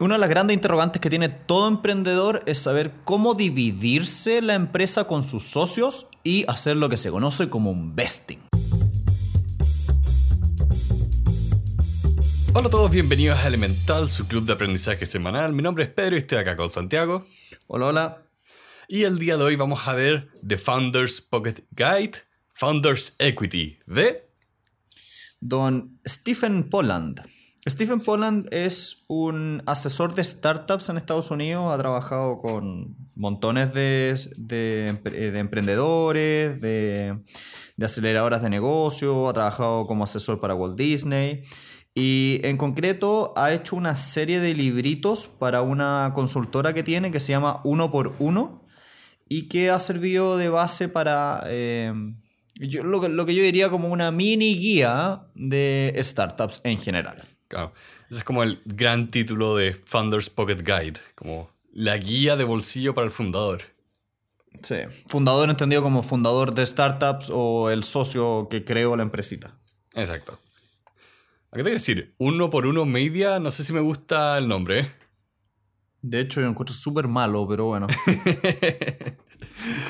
una de las grandes interrogantes que tiene todo emprendedor es saber cómo dividirse la empresa con sus socios y hacer lo que se conoce como un vesting. Hola a todos, bienvenidos a Elemental, su club de aprendizaje semanal. Mi nombre es Pedro y estoy acá con Santiago. Hola, hola. Y el día de hoy vamos a ver The Founders Pocket Guide, Founders Equity de Don Stephen Poland. Stephen Poland es un asesor de startups en Estados Unidos, ha trabajado con montones de, emprendedores, de, de, aceleradoras de negocio, ha trabajado como asesor para Walt Disney. Y en concreto ha hecho una serie de libritos para una consultora que tiene que se llama Uno por Uno y que ha servido de base para... Eh, lo, lo que yo diría como una mini guía de startups en general. Claro. Ese es como el gran título de Founders Pocket Guide, como la guía de bolsillo para el fundador. Sí, fundador entendido como fundador de startups o el socio que creó la empresita. Exacto. ¿A qué te voy a decir? Uno por uno media, no sé si me gusta el nombre. ¿eh? De hecho, yo lo encuentro súper malo, pero bueno.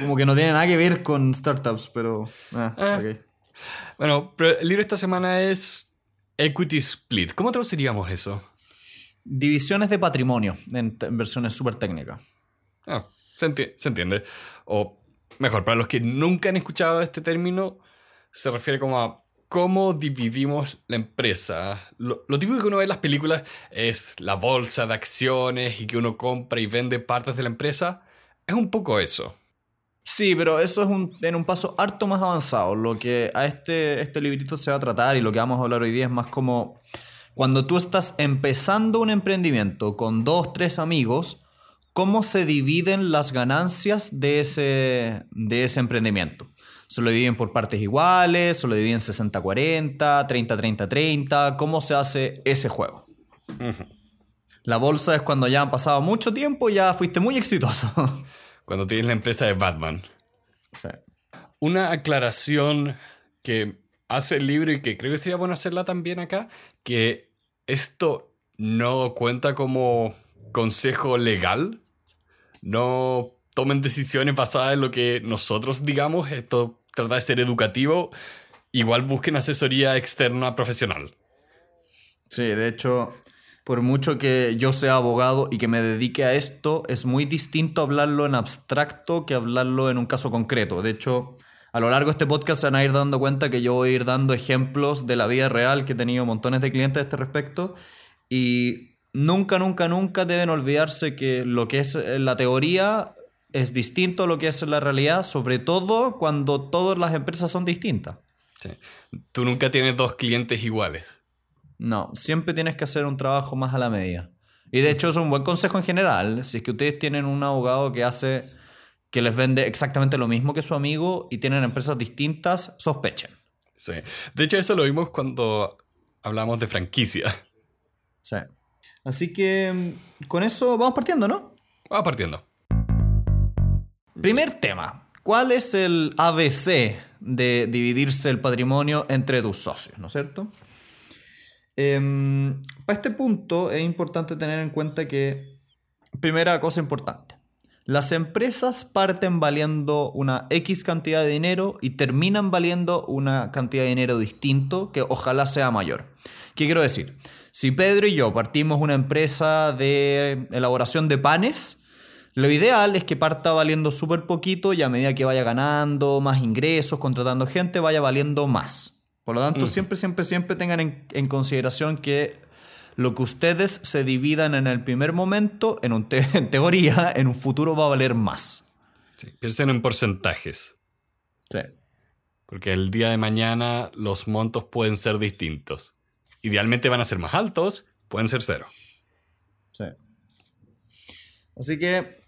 como que no tiene nada que ver con startups, pero... Ah, ah. Bueno, pero el libro esta semana es Equity split. ¿Cómo traduciríamos eso? Divisiones de patrimonio en, versiones súper técnicas. Ah, se, entiende. O mejor, para los que nunca han escuchado este término, se refiere como a cómo dividimos la empresa. Lo, lo, típico que uno ve en las películas es la bolsa de acciones y que uno compra y vende partes de la empresa. Es un poco eso. Sí, pero eso es un, en un paso harto más avanzado. Lo que a este, este librito se va a tratar y lo que vamos a hablar hoy día es más como cuando tú estás empezando un emprendimiento con dos, tres amigos, ¿cómo se dividen las ganancias de ese, de ese emprendimiento? ¿Se lo dividen por partes iguales? ¿Se lo dividen 60-40? ¿30-30-30? ¿Cómo se hace ese juego? La bolsa es cuando ya han pasado mucho tiempo y ya fuiste muy exitoso. cuando tienes la empresa de Batman. Una aclaración que hace el libro y que creo que sería bueno hacerla también acá, que esto no cuenta como consejo legal. No tomen decisiones basadas en lo que nosotros digamos. Esto trata de ser educativo. Igual busquen asesoría externa profesional. Sí, de hecho, por mucho que yo sea abogado y que me dedique a esto, es muy distinto hablarlo en abstracto que hablarlo en un caso concreto. De hecho, a lo largo de este podcast se van a ir dando cuenta que yo voy a ir dando ejemplos de la vida real, que he tenido montones de clientes a este respecto, y nunca, nunca, nunca deben olvidarse que lo que es la teoría es distinto a lo que es la realidad, sobre todo cuando todas las empresas son distintas. Sí. Tú nunca tienes dos clientes iguales. No, siempre tienes que hacer un trabajo más a la medida. Y de hecho es un buen consejo en general. Si es que ustedes tienen un abogado que hace que les vende exactamente lo mismo que su amigo y tienen empresas distintas, sospechen. Sí. De hecho eso lo vimos cuando hablamos de franquicia. Sí. Así que con eso vamos partiendo, ¿no? Vamos partiendo. Primer tema. ¿Cuál es el ABC de dividirse el patrimonio entre tus socios, ¿no es cierto? Em, para este punto es importante tener en cuenta que, primera cosa importante, las empresas parten valiendo una X cantidad de dinero y terminan valiendo una cantidad de dinero distinto que ojalá sea mayor. ¿Qué quiero decir? Si Pedro y yo partimos una empresa de elaboración de panes, lo ideal es que parta valiendo súper poquito y a medida que vaya ganando más ingresos, contratando gente, vaya valiendo más. Por lo tanto, siempre, siempre, siempre tengan en, consideración que lo que ustedes se dividan en el primer momento, en, un en teoría, en un futuro va a valer más. Sí, piensen en porcentajes. Sí. Porque el día de mañana los montos pueden ser distintos. Idealmente van a ser más altos, pueden ser cero. Sí. Así que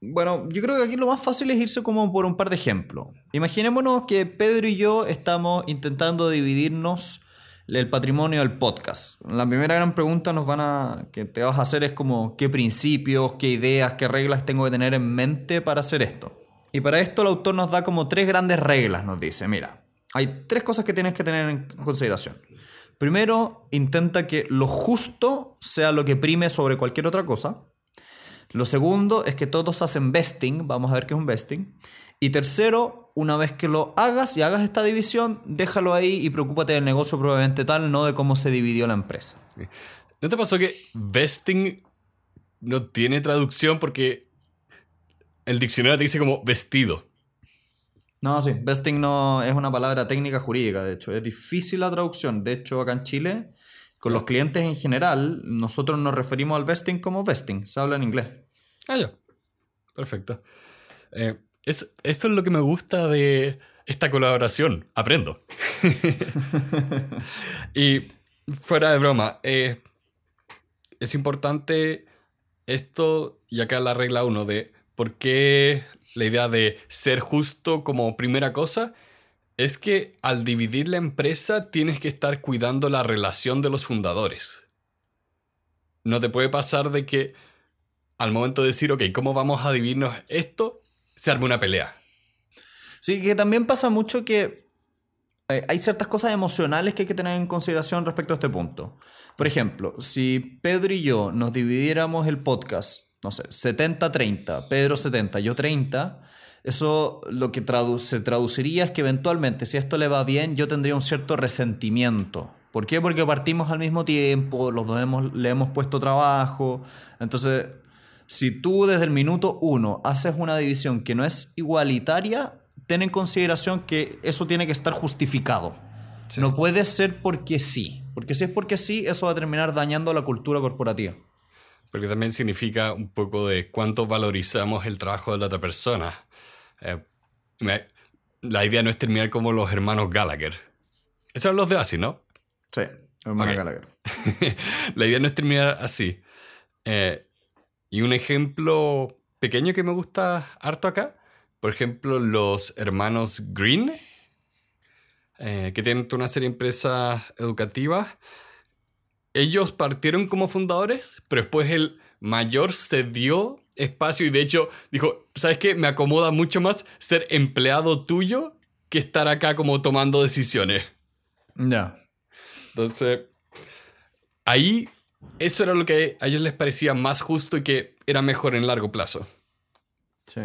bueno, yo creo que aquí lo más fácil es irse como por un par de ejemplos. Imaginémonos que Pedro y yo estamos intentando dividirnos el patrimonio del podcast. La primera gran pregunta que te vas a hacer es como qué principios, qué ideas, qué reglas tengo que tener en mente para hacer esto. Y para esto el autor nos da como tres grandes reglas, nos dice, mira, hay tres cosas que tienes que tener en consideración. Primero, intenta que lo justo sea lo que prime sobre cualquier otra cosa. Lo segundo es que todos hacen vesting, vamos a ver qué es un vesting. Y tercero, una vez que lo hagas y hagas esta división, déjalo ahí y preocúpate del negocio probablemente tal, no de cómo se dividió la empresa. ¿No te pasó que vesting no tiene traducción porque el diccionario te dice como vestido? No, sí, vesting no es una palabra técnica jurídica, de hecho, es difícil la traducción. De hecho, acá en Chile, con los clientes en general, nosotros nos referimos al vesting como vesting, se habla en inglés. Ah, ya. Perfecto. Eh, esto es lo que me gusta de esta colaboración. Aprendo. y fuera de broma, eh, es importante esto, y acá la regla 1 de por qué la idea de ser justo como primera cosa es que al dividir la empresa tienes que estar cuidando la relación de los fundadores. No te puede pasar de que al momento de decir, ok, ¿cómo vamos a dividirnos esto? Se arme una pelea. Sí, que también pasa mucho que eh, hay ciertas cosas emocionales que hay que tener en consideración respecto a este punto. Por ejemplo, si Pedro y yo nos dividiéramos el podcast, no sé, 70-30, Pedro 70, yo 30, eso lo que se traduciría es que eventualmente, si esto le va bien, yo tendría un cierto resentimiento. ¿Por qué? Porque partimos al mismo tiempo, los dos hemos, le hemos puesto trabajo. Entonces, si tú desde el minuto uno haces una división que no es igualitaria, ten en consideración que eso tiene que estar justificado. No puede ser porque sí. Porque si es porque sí, eso va a terminar dañando la cultura corporativa. Porque también significa un poco de cuánto valorizamos el trabajo de la otra persona. Eh, la idea no es terminar como los hermanos Gallagher. Esos son los de así, ¿no? Sí, hermanos Gallagher. la idea no es terminar así. Eh, y un ejemplo pequeño que me gusta harto acá, por ejemplo, los hermanos Green eh, que tienen una serie de empresas educativas. Ellos partieron como fundadores, pero después el mayor se dio espacio y de hecho dijo, ¿sabes qué? Me acomoda mucho más ser empleado tuyo que estar acá como tomando decisiones. Ya. Entonces, ahí eso era lo que a ellos les parecía más justo y que era mejor en largo plazo. Sí.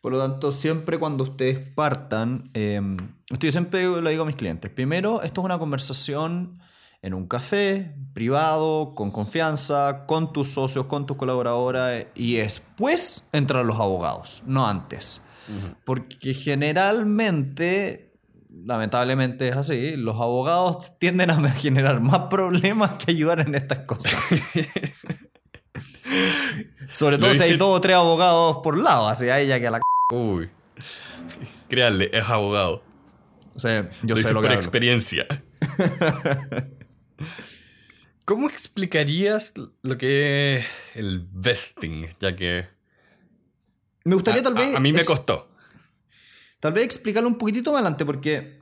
Por lo tanto, siempre cuando ustedes partan, esto yo siempre lo digo a mis clientes, primero, esto es una conversación en un café, privado, con confianza, con tus socios, con tus colaboradores, y después entran los abogados, no antes. Porque generalmente, lamentablemente es así, los abogados tienden a generar más problemas que ayudar en estas cosas. Sobre todo si hay dos o tres abogados por lado, así hay ya que a la Uy. Créanle, es abogado. O sea, yo sé lo por experiencia. ¿Cómo explicarías lo que es el vesting? Ya que. Me gustaría tal vez. A, mí me costó. Tal vez explicarlo un poquitito más adelante, porque.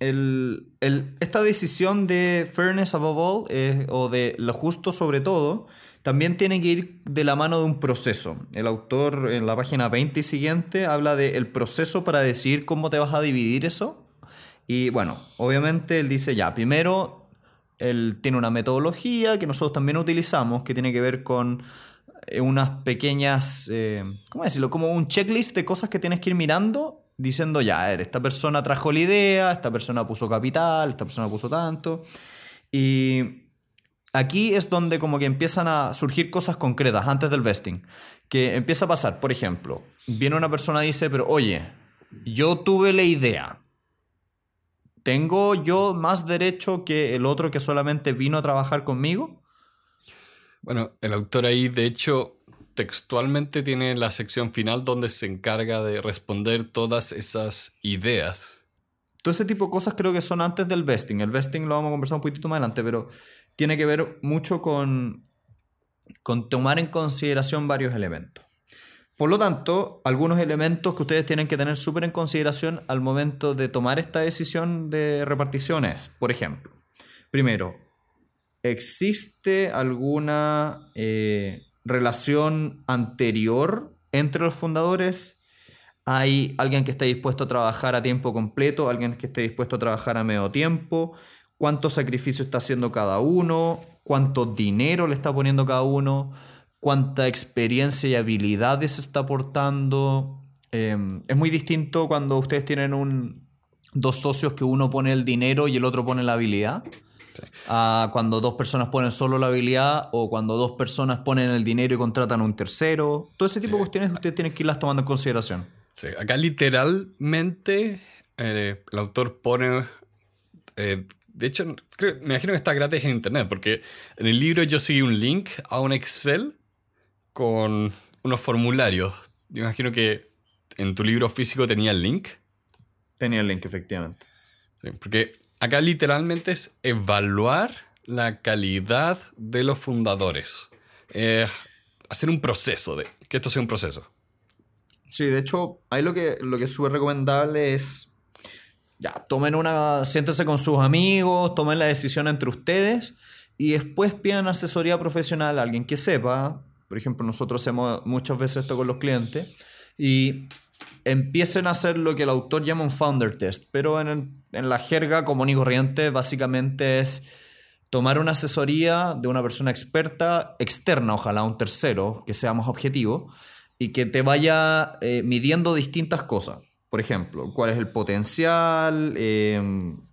Esta decisión de fairness above all, eh, o de lo justo sobre todo, también tiene que ir de la mano de un proceso. El autor en la página 20 y siguiente habla del proceso para decidir cómo te vas a dividir eso. Y bueno, obviamente él dice ya, primero, él tiene una metodología que nosotros también utilizamos, que tiene que ver con eh, unas pequeñas, eh, ¿cómo decirlo? Como un checklist de cosas que tienes que ir mirando, diciendo ya, esta persona trajo la idea, esta persona puso capital, esta persona puso tanto. Y Aquí es donde como que empiezan a surgir cosas concretas antes del vesting. Que empieza a pasar, por ejemplo, viene una persona y dice, pero oye, yo tuve la idea. ¿Tengo yo más derecho que el otro que solamente vino a trabajar conmigo? Bueno, el autor ahí, de hecho, textualmente tiene la sección final donde se encarga de responder todas esas ideas. Todo ese tipo de cosas creo que son antes del vesting. El vesting lo vamos a conversar un poquito más adelante, pero tiene que ver mucho con, con tomar en consideración varios elementos. Por lo tanto, algunos elementos que ustedes tienen que tener súper en consideración al momento de tomar esta decisión de reparticiones. Por ejemplo, primero, ¿existe alguna eh, relación anterior entre los fundadores? ¿Hay alguien que esté dispuesto a trabajar a tiempo completo? ¿Alguien que esté dispuesto a trabajar a medio tiempo? cuánto sacrificio está haciendo cada uno, cuánto dinero le está poniendo cada uno, cuánta experiencia y habilidades está aportando. Em, es muy distinto cuando ustedes tienen un, dos socios que uno pone el dinero y el otro pone la habilidad. A cuando dos personas ponen solo la habilidad o cuando dos personas ponen el dinero y contratan a un tercero. Todo ese tipo de cuestiones ustedes tienen que irlas tomando en consideración. Sí, acá literalmente eh, el autor pone eh, de hecho, me imagino que está gratis en internet, porque en el libro yo seguí un link a un Excel con unos formularios. Yo imagino que en tu libro físico tenía el link. Tenía el link, efectivamente. porque acá literalmente es evaluar la calidad de los fundadores. Eh, hacer un proceso, de que esto sea un proceso. Sí, de hecho, ahí lo que, lo que es súper recomendable es ya, tomen una, siéntense con sus amigos, tomen la decisión entre ustedes y después pidan asesoría profesional a alguien que sepa. Por ejemplo, nosotros hacemos muchas veces esto con los clientes y empiecen a hacer lo que el autor llama un founder test, pero en, en la jerga común y corriente básicamente es tomar una asesoría de una persona experta, externa, ojalá un tercero, que sea más objetivo, y que te vaya eh, midiendo distintas cosas. Por ejemplo, cuál es el potencial, em,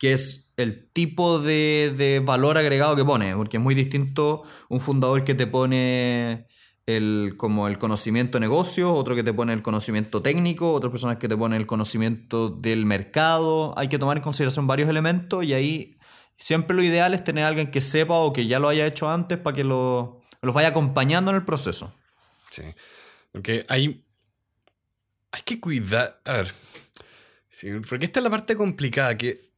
qué es el tipo de, valor agregado que pone, porque es muy distinto un fundador que te pone el, como el conocimiento de negocio, otro que te pone el conocimiento técnico, otras personas que te ponen el conocimiento del mercado. Hay que tomar en consideración varios elementos y ahí siempre lo ideal es tener a alguien que sepa o que ya lo haya hecho antes para que lo, los vaya acompañando en el proceso. Sí, porque hay hay que cuidar. A ver. porque esta es la parte complicada, que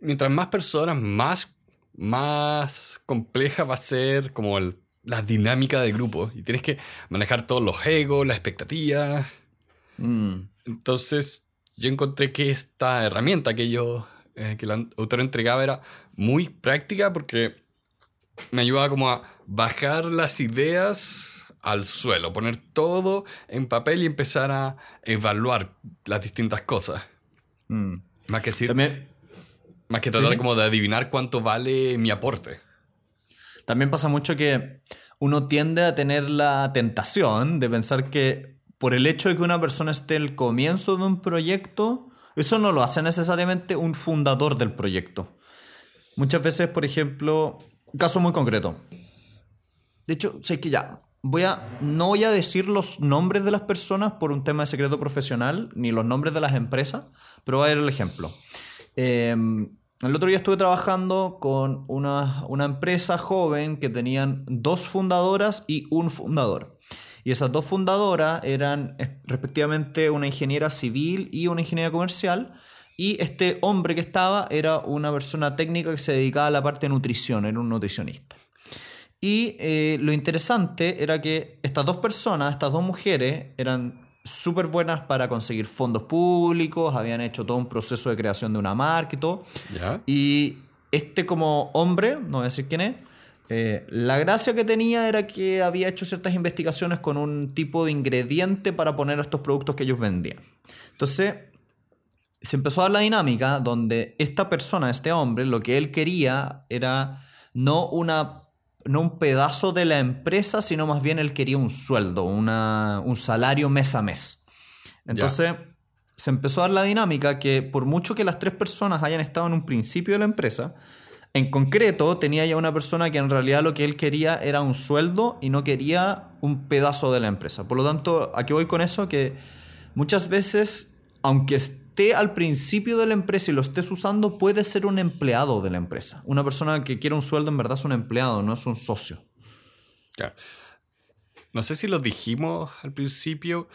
mientras más personas, más, más compleja va a ser como la dinámica del grupo. Y tienes que manejar todos los egos, las expectativas. Mm. Entonces, yo encontré que esta herramienta que yo, eh, que el autor entregaba era muy práctica porque me ayudaba como a bajar las ideas al suelo, poner todo en papel y empezar a evaluar las distintas cosas. Mm. Más que decir. Más que tratar como de adivinar cuánto vale mi aporte. También pasa mucho que uno tiende a tener la tentación de pensar que por el hecho de que una persona esté el comienzo de un proyecto, eso no lo hace necesariamente un fundador del proyecto. Muchas veces, por ejemplo, un caso muy concreto. De hecho, sé que ya, voy a, no voy a decir los nombres de las personas por un tema de secreto profesional, ni los nombres de las empresas, pero voy a dar el ejemplo. Em, el otro día estuve trabajando con una, una, empresa joven que tenían dos fundadoras y un fundador. Y esas dos fundadoras eran eh, respectivamente una ingeniera civil y una ingeniera comercial. Y este hombre que estaba era una persona técnica que se dedicaba a la parte de nutrición, era un nutricionista. Y eh, lo interesante era que estas dos personas, estas dos mujeres, eran súper buenas para conseguir fondos públicos, habían hecho todo un proceso de creación de una marca y todo. Y este como hombre, no voy a decir quién es, eh, la gracia que tenía era que había hecho ciertas investigaciones con un tipo de ingrediente para poner estos productos que ellos vendían. Entonces, se empezó a dar la dinámica donde esta persona, este hombre, lo que él quería era no una no un pedazo de la empresa, sino más bien él quería un sueldo, un salario mes a mes. Entonces se empezó a dar la dinámica que por mucho que las tres personas hayan estado en un principio de la empresa, en concreto tenía ya una persona que en realidad lo que él quería era un sueldo y no quería un pedazo de la empresa. Por lo tanto, aquí voy con eso que muchas veces, aunque esté al principio de la empresa y lo estés usando, puede ser un empleado de la empresa. Una persona que quiere un sueldo en verdad es un empleado, no es un socio. Claro. No sé si lo dijimos al principio,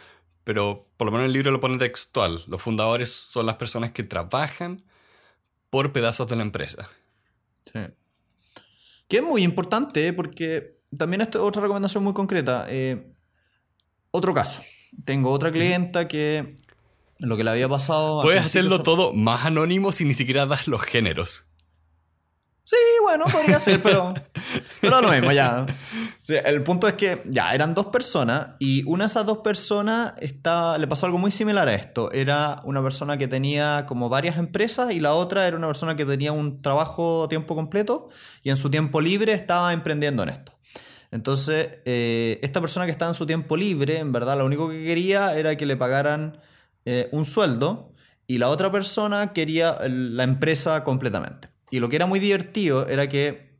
pero por lo menos el libro lo pone textual. Los fundadores son las personas que trabajan por pedazos de la empresa. Sí. Que es muy importante, ¿eh? porque también esta otra recomendación muy concreta. Eh, otro caso. Tengo otra clienta que lo que le había pasado. Puedes hacerlo todo más anónimo si ni siquiera das los géneros. Sí, bueno, podría ser, pero, pero lo mismo, ya. el punto es que ya eran dos personas y una de esas dos personas está, le pasó algo muy similar a esto. Era una persona que tenía como varias empresas y la otra era una persona que tenía un trabajo a tiempo completo y en su tiempo libre estaba emprendiendo en esto. Entonces, eh, esta persona que estaba en su tiempo libre, en verdad, lo único que quería era que le pagaran eh, un sueldo y la otra persona quería la empresa completamente. Y lo que era muy divertido era que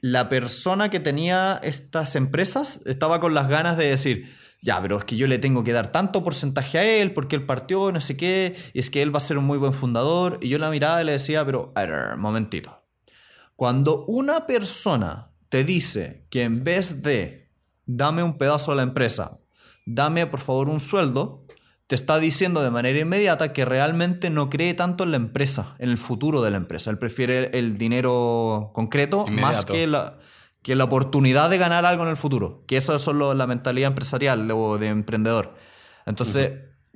la persona que tenía estas empresas estaba con las ganas de decir, ya, pero es que yo le tengo que dar tanto porcentaje a él porque él partió, no sé qué, y es que él va a ser un muy buen fundador. Y yo la miraba y le decía, pero, momentito. Cuando una persona te dice que en vez de dame un pedazo de la empresa, dame por favor un sueldo, te está diciendo de manera inmediata que realmente no cree tanto en la empresa, en el futuro de la empresa. Él prefiere el dinero concreto más que la, que la oportunidad de ganar algo en el futuro. Que eso es solo la mentalidad empresarial o de emprendedor. Entonces,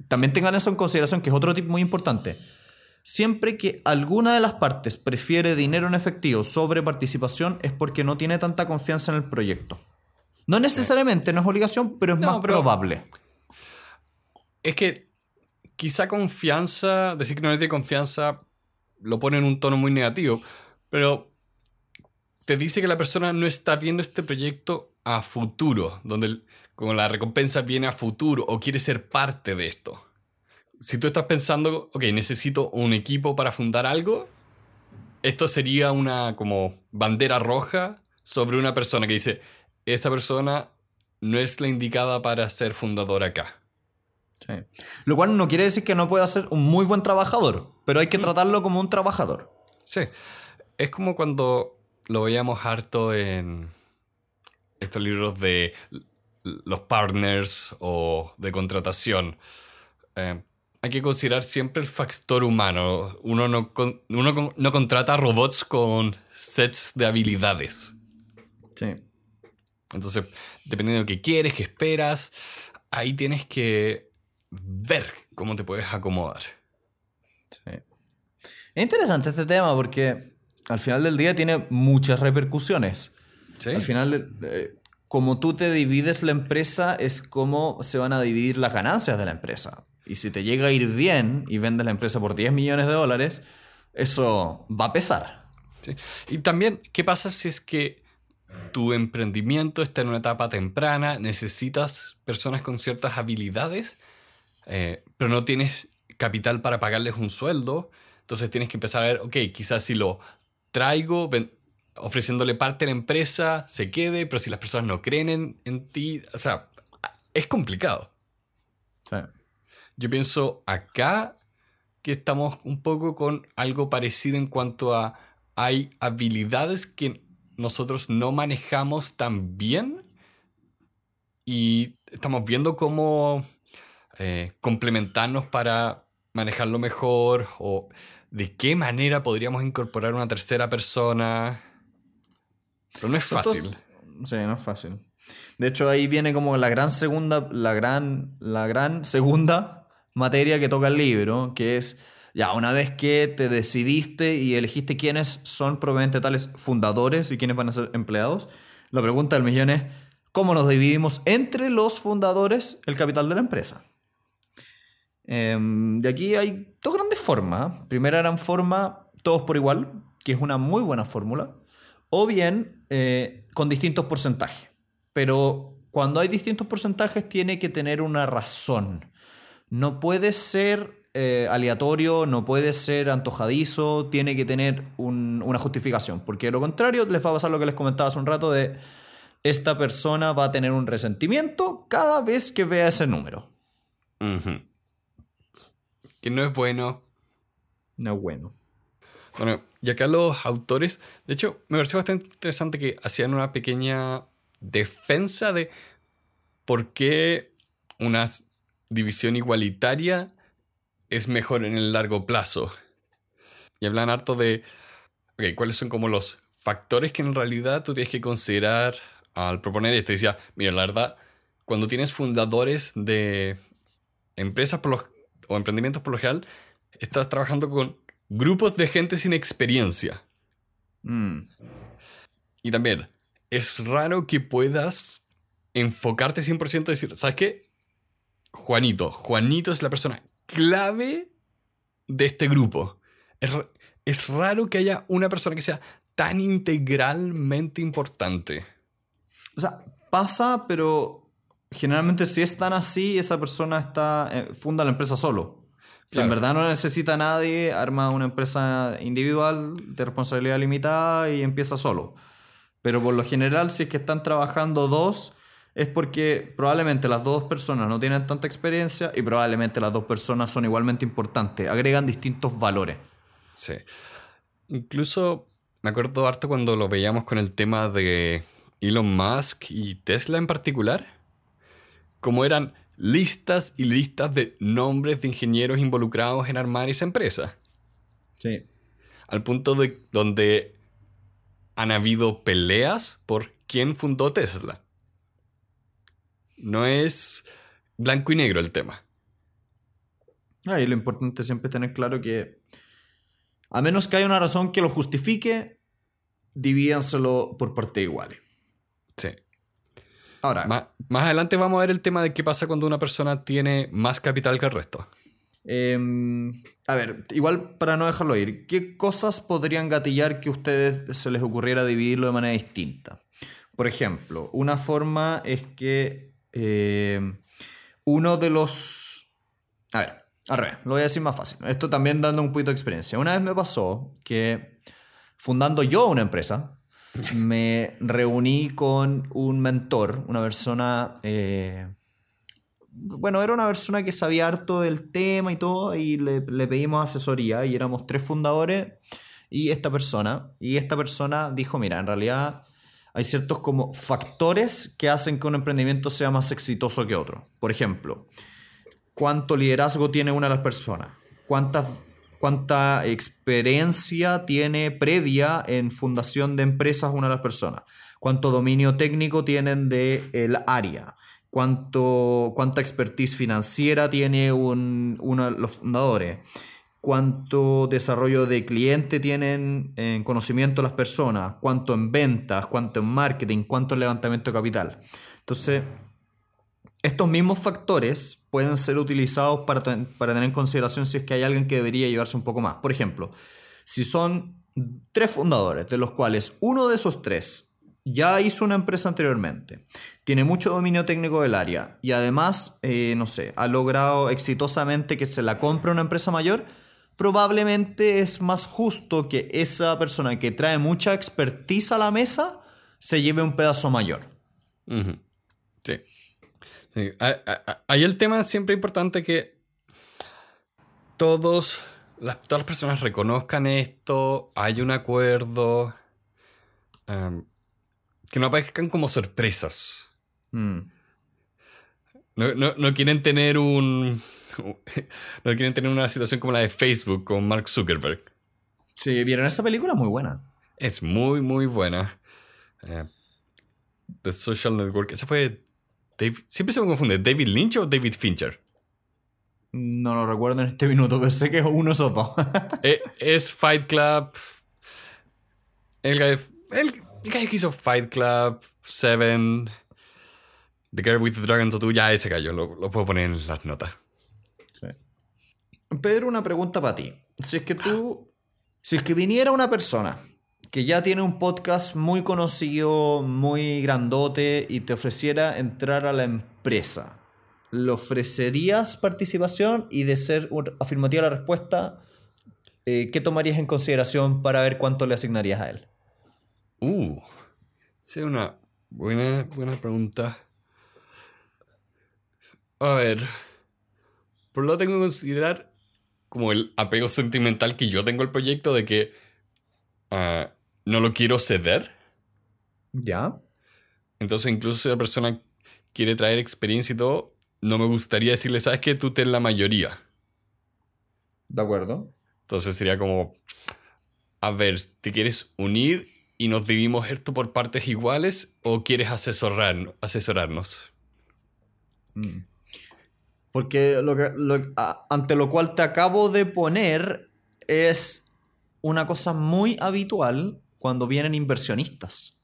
también tengan eso en consideración, que es otro tip muy importante. Siempre que alguna de las partes prefiere dinero en efectivo sobre participación es porque no tiene tanta confianza en el proyecto. No necesariamente, no es obligación, pero es más probable. Es que quizá confianza, decir que no de confianza, lo pone en un tono muy negativo, pero te dice que la persona no está viendo este proyecto a futuro, donde como la recompensa viene a futuro o quiere ser parte de esto. Si tú estás pensando, ok, necesito un equipo para fundar algo, esto sería una como bandera roja sobre una persona que dice, esa persona no es la indicada para ser fundador acá. Lo cual no quiere decir que no pueda ser un muy buen trabajador, pero hay que mm. tratarlo como un trabajador. Sí. Es como cuando lo veíamos harto en estos libros de los partners o de contratación. Eh, hay que considerar siempre el factor humano. Uno no, uno no contrata robots con sets de habilidades. Sí. Entonces, dependiendo de lo que quieres, qué esperas, ahí tienes que ver cómo te puedes acomodar. Sí. Es interesante este tema porque al final del día tiene muchas repercusiones. Sí. Al final, como tú te divides la empresa, es como se van a dividir las ganancias de la empresa. Y si te llega a ir bien y vendes la empresa por 10 millones de dólares, eso va a pesar. Sí. Y también, ¿qué pasa si es que tu emprendimiento está en una etapa temprana, necesitas personas con ciertas habilidades eh, pero no tienes capital para pagarles un sueldo, entonces tienes que empezar a ver, ok, quizás si lo traigo ofreciéndole parte a la empresa, se quede, pero si las personas no creen en, ti, o sea, es complicado. Yo pienso acá que estamos un poco con algo parecido en cuanto a hay habilidades que nosotros no manejamos tan bien y estamos viendo cómo eh, complementarnos para manejarlo mejor o de qué manera podríamos incorporar una tercera persona. Pero no es fácil. sí, no es fácil. De hecho, ahí viene como la gran segunda, la gran, la gran segunda materia que toca el libro, que es, ya, una vez que te decidiste y elegiste quiénes son probablemente tales fundadores y quiénes van a ser empleados, la pregunta del millón es, ¿cómo nos dividimos entre los fundadores el capital de la empresa? Em, de aquí hay dos grandes formas. Primera gran forma, todos por igual, que es una muy buena fórmula. O bien eh, con distintos porcentajes. Pero cuando hay distintos porcentajes tiene que tener una razón. No puede ser eh, aleatorio, no puede ser antojadizo, tiene que tener una justificación. Porque de lo contrario les va a pasar lo que les comentaba hace un rato de esta persona va a tener un resentimiento cada vez que vea ese número que no es bueno. No es bueno. Bueno, y acá los autores, de hecho, me pareció bastante interesante que hacían una pequeña defensa de por qué una división igualitaria es mejor en el largo plazo. Y hablan harto de okay, cuáles son como los factores que en realidad tú tienes que considerar al proponer esto. Decía, mira, la verdad, cuando tienes fundadores de empresas por los o emprendimientos por lo general, estás trabajando con grupos de gente sin experiencia. Mm. Y también, es raro que puedas enfocarte 100% y decir, ¿sabes qué? Juanito. Juanito es la persona clave de este grupo. Es, es raro que haya una persona que sea tan integralmente importante. O sea, pasa, pero generalmente si es tan así, esa persona está eh, funda la empresa solo. Si en verdad no necesita a nadie, arma una empresa individual de responsabilidad limitada y empieza solo. Pero por lo general, si es que están trabajando dos, es porque probablemente las dos personas no tienen tanta experiencia y probablemente las dos personas son igualmente importantes, agregan distintos valores. Sí. Incluso me acuerdo harto cuando lo veíamos con el tema de Elon Musk y Tesla en particular, como eran listas y listas de nombres de ingenieros involucrados en armar esa empresa. Sí. Al punto de donde han habido peleas por quién fundó Tesla. No es blanco y negro el tema. Ah, y lo importante es siempre tener claro que, a menos que haya una razón que lo justifique, divídanselo por partes iguales. Ahora. Más, adelante vamos a ver el tema de qué pasa cuando una persona tiene más capital que el resto. Em, a ver, igual para no dejarlo ir, ¿qué cosas podrían gatillar que a ustedes se les ocurriera dividirlo de manera distinta? Por ejemplo, una forma es que em, uno de los... A ver, al revés, lo voy a decir más fácil. Esto también dando un poquito de experiencia. Una vez me pasó que fundando yo una empresa, me reuní con un mentor, una persona, eh, bueno, era una persona que sabía harto del tema y todo, y le, pedimos asesoría, y éramos tres fundadores y esta persona, y esta persona dijo, mira, en realidad hay ciertos como factores que hacen que un emprendimiento sea más exitoso que otro. Por ejemplo, cuánto liderazgo tiene una de las personas, cuántas cuánta experiencia tiene previa en fundación de empresas una de las personas, cuánto dominio técnico tienen del el área, cuánto, cuánta expertise financiera tiene uno de los fundadores, cuánto desarrollo de cliente tienen en conocimiento las personas, cuánto en ventas, cuánto en marketing, cuánto en levantamiento de capital. Entonces, estos mismos factores pueden ser utilizados para, tener en consideración si es que hay alguien que debería llevarse un poco más. Por ejemplo, si son tres fundadores, de los cuales uno de esos tres ya hizo una empresa anteriormente, tiene mucho dominio técnico del área y además, eh, no sé, ha logrado exitosamente que se la compre una empresa mayor, probablemente es más justo que esa persona que trae mucha expertise a la mesa se lleve un pedazo mayor. Sí. Ahí el tema siempre importante que todos las, todas las personas reconozcan esto, hay un acuerdo, em, que no aparezcan como sorpresas. Mm. No, quieren tener un... no quieren tener una situación como la de Facebook con Mark Zuckerberg. Sí, vieron esa película muy buena. Es muy, muy buena. Eh, The Social Network. Esa fue siempre se me confunde, ¿David Lynch o David Fincher? No lo recuerdo en este minuto, pero sé que es uno o dos. Eh, es Fight Club. El guy, el, que hizo Fight Club, Seven, The Girl with the Dragon Tattoo, ya ese gallo, lo, lo puedo poner en las notas. Sí. Pedro, una pregunta para ti. Si es que tú. Si es que viniera una persona que ya tiene un podcast muy conocido, muy grandote y te ofreciera entrar a la empresa, ¿le ofrecerías participación? Y de ser afirmativa la respuesta, eh, ¿qué tomarías en consideración para ver cuánto le asignarías a él? Uh, es una buena, buena pregunta. A ver, por lo tengo que considerar como el apego sentimental que yo tengo al proyecto de que ah, no lo quiero ceder. Ya. Entonces, incluso si la persona quiere traer experiencia y todo, no me gustaría decirle, sabes que tú ten la mayoría. De acuerdo. Entonces sería como, a ver, ¿te quieres unir y nos dividimos esto por partes iguales o quieres asesorar, asesorarnos? Mm. Porque lo que, ante lo cual te acabo de poner es una cosa muy habitual cuando vienen inversionistas.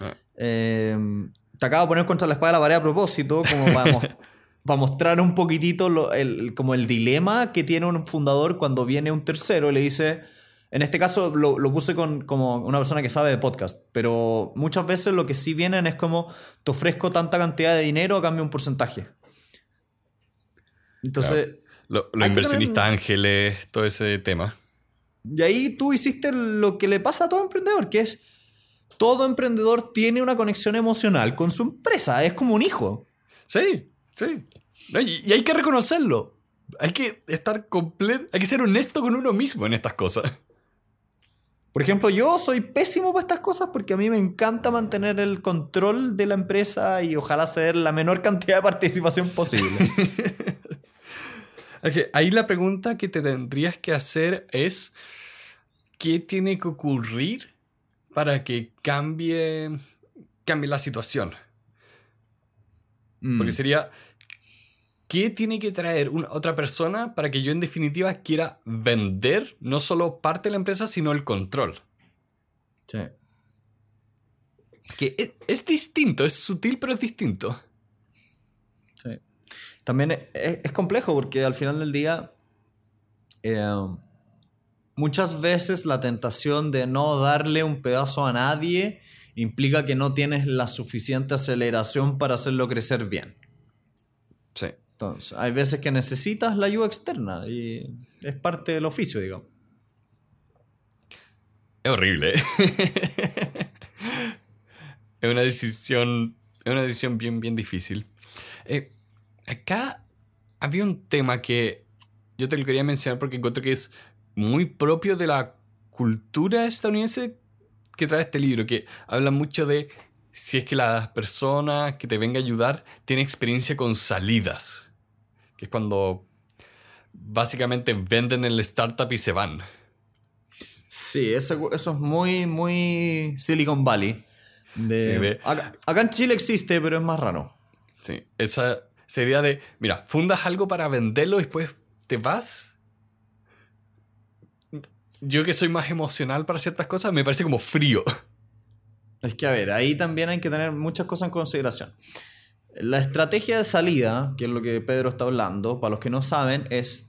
Ah. Em, te acabo de poner contra la espada de la pared a propósito, como para, mostrar un poquitito el, como el dilema que tiene un fundador cuando viene un tercero y le dice, en este caso lo, puse con, como una persona que sabe de podcast, pero muchas veces lo que sí vienen es como, te ofrezco tanta cantidad de dinero a cambio de un porcentaje. Entonces... Los inversionistas ángeles, todo ese tema. Y ahí tú hiciste lo que le pasa a todo emprendedor, que es todo emprendedor tiene una conexión emocional con su empresa, es como un hijo. Sí, sí. Y, hay que reconocerlo. Hay que estar completo, hay que ser honesto con uno mismo en estas cosas. Por ejemplo, yo soy pésimo para estas cosas porque a mí me encanta mantener el control de la empresa y ojalá ser la menor cantidad de participación posible. ahí la pregunta que te tendrías que hacer es, ¿qué tiene que ocurrir para que cambie, cambie la situación. Porque mm. sería, ¿qué tiene que traer una, otra persona para que yo en definitiva quiera vender no solo parte de la empresa, sino el control? Sí. Que es, distinto, es sutil, pero es distinto. También es, complejo porque al final del día... Eh, muchas veces la tentación de no darle un pedazo a nadie implica que no tienes la suficiente aceleración para hacerlo crecer bien. Sí. Entonces, hay veces que necesitas la ayuda externa y es parte del oficio, digamos. Es horrible. es una decisión. Es una decisión bien, bien difícil. Eh, acá había un tema que yo te lo quería mencionar porque encuentro que es muy propio de la cultura estadounidense que trae este libro, que habla mucho de si es que la persona que te venga a ayudar tiene experiencia con salidas, que es cuando básicamente venden el startup y se van. Sí, eso, es muy, muy Silicon Valley. acá, acá, en Chile existe, pero es más raro. Sí, esa, idea de, mira, fundas algo para venderlo y después te vas yo que soy más emocional para ciertas cosas, me parece como frío. Es que, a ver, ahí también hay que tener muchas cosas en consideración. La estrategia de salida, que es lo que Pedro está hablando, para los que no saben, es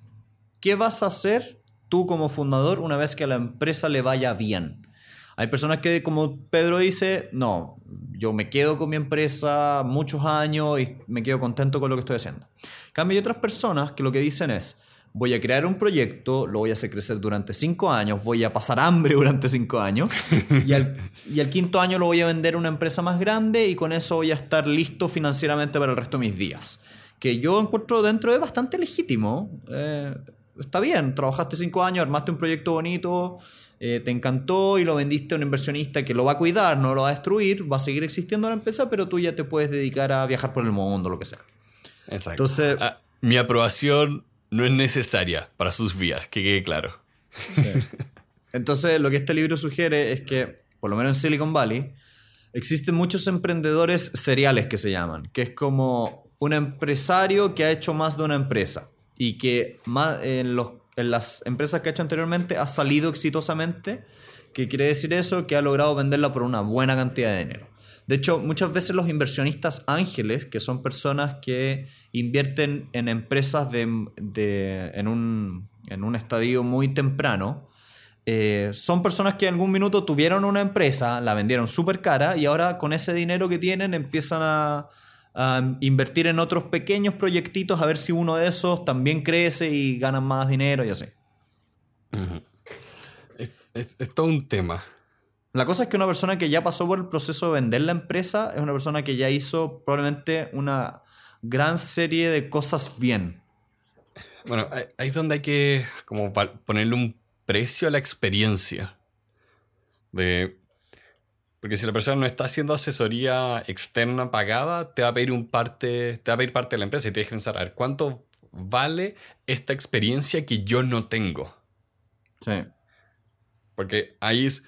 qué vas a hacer tú como fundador una vez que a la empresa le vaya bien. Hay personas que, como Pedro dice, no, yo me quedo con mi empresa muchos años y me quedo contento con lo que estoy haciendo. En cambio, hay otras personas que lo que dicen es, voy a crear un proyecto, lo voy a hacer crecer durante cinco años, voy a pasar hambre durante cinco años y al, quinto año lo voy a vender a una empresa más grande y con eso voy a estar listo financieramente para el resto de mis días. Que yo encuentro dentro de bastante legítimo. Eh, está bien, trabajaste cinco años, armaste un proyecto bonito, eh, te encantó y lo vendiste a un inversionista que lo va a cuidar, no lo va a destruir, va a seguir existiendo la empresa, pero tú ya te puedes dedicar a viajar por el mundo, lo que sea. Exacto. Entonces, ah, mi aprobación no es necesaria para sus vías, que quede claro. Entonces, lo que este libro sugiere es que, por lo menos en Silicon Valley, existen muchos emprendedores seriales que se llaman, que es como un empresario que ha hecho más de una empresa y que más en, los, en las empresas que ha hecho anteriormente ha salido exitosamente, que quiere decir eso, que ha logrado venderla por una buena cantidad de dinero. De hecho, muchas veces los inversionistas ángeles, que son personas que invierten en empresas de, en, un, en, un, estadio muy temprano. Eh, son personas que en algún minuto tuvieron una empresa, la vendieron súper cara y ahora con ese dinero que tienen empiezan a, invertir en otros pequeños proyectitos a ver si uno de esos también crece y ganan más dinero y así. es, es todo un tema. La cosa es que una persona que ya pasó por el proceso de vender la empresa es una persona que ya hizo probablemente una gran serie de cosas bien. Bueno, ahí es donde hay que como ponerle un precio a la experiencia. De, porque si la persona no está haciendo asesoría externa pagada, te va a pedir un parte, te va a pedir parte de la empresa y tienes que pensar, a ver, ¿cuánto vale esta experiencia que yo no tengo? Sí. Porque ahí es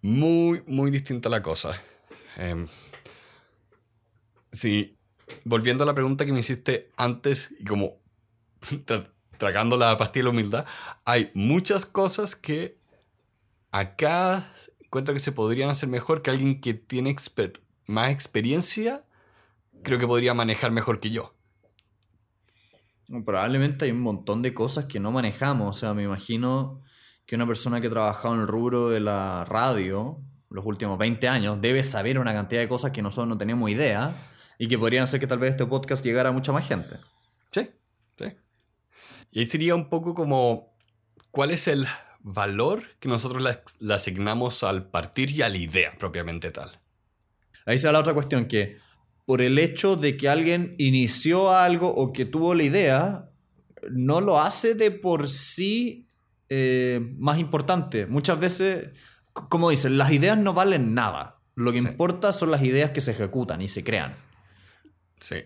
muy, muy distinta la cosa. Eh, sí, volviendo a la pregunta que me hiciste antes y como tragando la pastilla de la humildad, hay muchas cosas que acá encuentro que se podrían hacer mejor que alguien que tiene más experiencia, creo que podría manejar mejor que yo. Probablemente hay un montón de cosas que no manejamos. O sea, me imagino que una persona que ha trabajado en el rubro de la radio los últimos 20 años debe saber una cantidad de cosas que nosotros no tenemos idea y que podrían hacer que tal vez este podcast llegara a mucha más gente. Sí, sí. Y ahí sería un poco como, ¿cuál es el valor que nosotros le, asignamos al partir y a la idea propiamente tal? Ahí está la otra cuestión, que por el hecho de que alguien inició algo o que tuvo la idea, no lo hace de por sí eh, más importante. Muchas veces, como dicen, las ideas no valen nada. Lo que importa son las ideas que se ejecutan y se crean. Sí.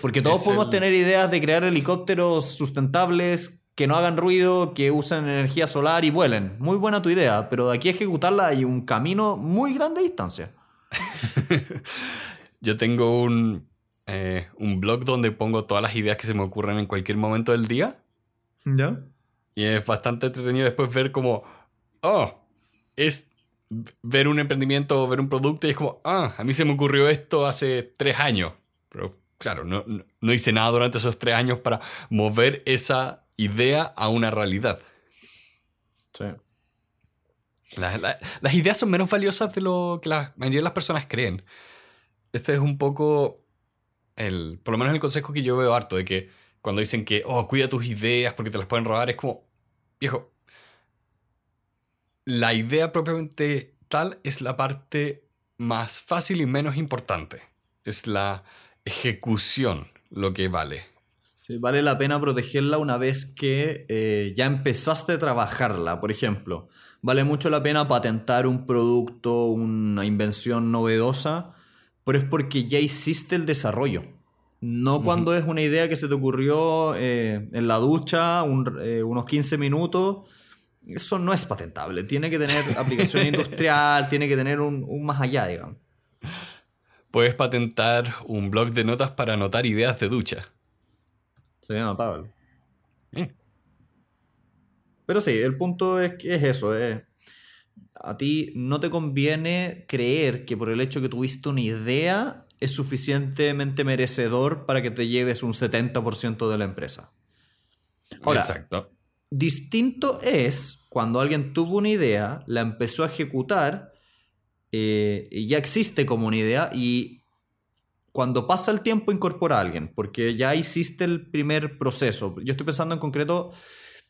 Porque todos podemos tener ideas de crear helicópteros sustentables que no hagan ruido, que usen energía solar y vuelen. Muy buena tu idea, pero de aquí a ejecutarla hay un camino muy grande de distancia. Yo tengo un, eh, un blog donde pongo todas las ideas que se me ocurren en cualquier momento del día. ¿Ya? Y es bastante entretenido después ver como, oh, es ver un emprendimiento o ver un producto y es como, ah, a mí se me ocurrió esto hace tres años. Pero claro, no, no, hice nada durante esos tres años para mover esa idea a una realidad. Sí. las ideas son menos valiosas de lo que la mayoría de las personas creen. Este es un poco el, por lo menos el consejo que yo veo harto, de que cuando dicen que, oh, cuida tus ideas porque te las pueden robar, es como, viejo, la idea propiamente tal es la parte más fácil y menos importante. Es la ejecución lo que vale. Vale la pena protegerla una vez que eh, ya empezaste a trabajarla, por ejemplo. Vale mucho la pena patentar un producto, una invención novedosa, pero es porque ya hiciste el desarrollo. No cuando es una idea que se te ocurrió eh, en la ducha eh, unos 15 minutos. Eso no es patentable. Tiene que tener aplicación industrial, tiene que tener un, un más allá, digamos puedes patentar un blog de notas para anotar ideas de ducha. Sería notable. Eh. Pero sí, el punto es que es eso. a ti no te conviene creer que por el hecho que tuviste una idea es suficientemente merecedor para que te lleves un 70% de la empresa. Ahora, Exacto. distinto es cuando alguien tuvo una idea, la empezó a ejecutar eh, ya existe como una idea y cuando pasa el tiempo incorpora a alguien, porque ya hiciste el primer proceso. Yo estoy pensando en concreto,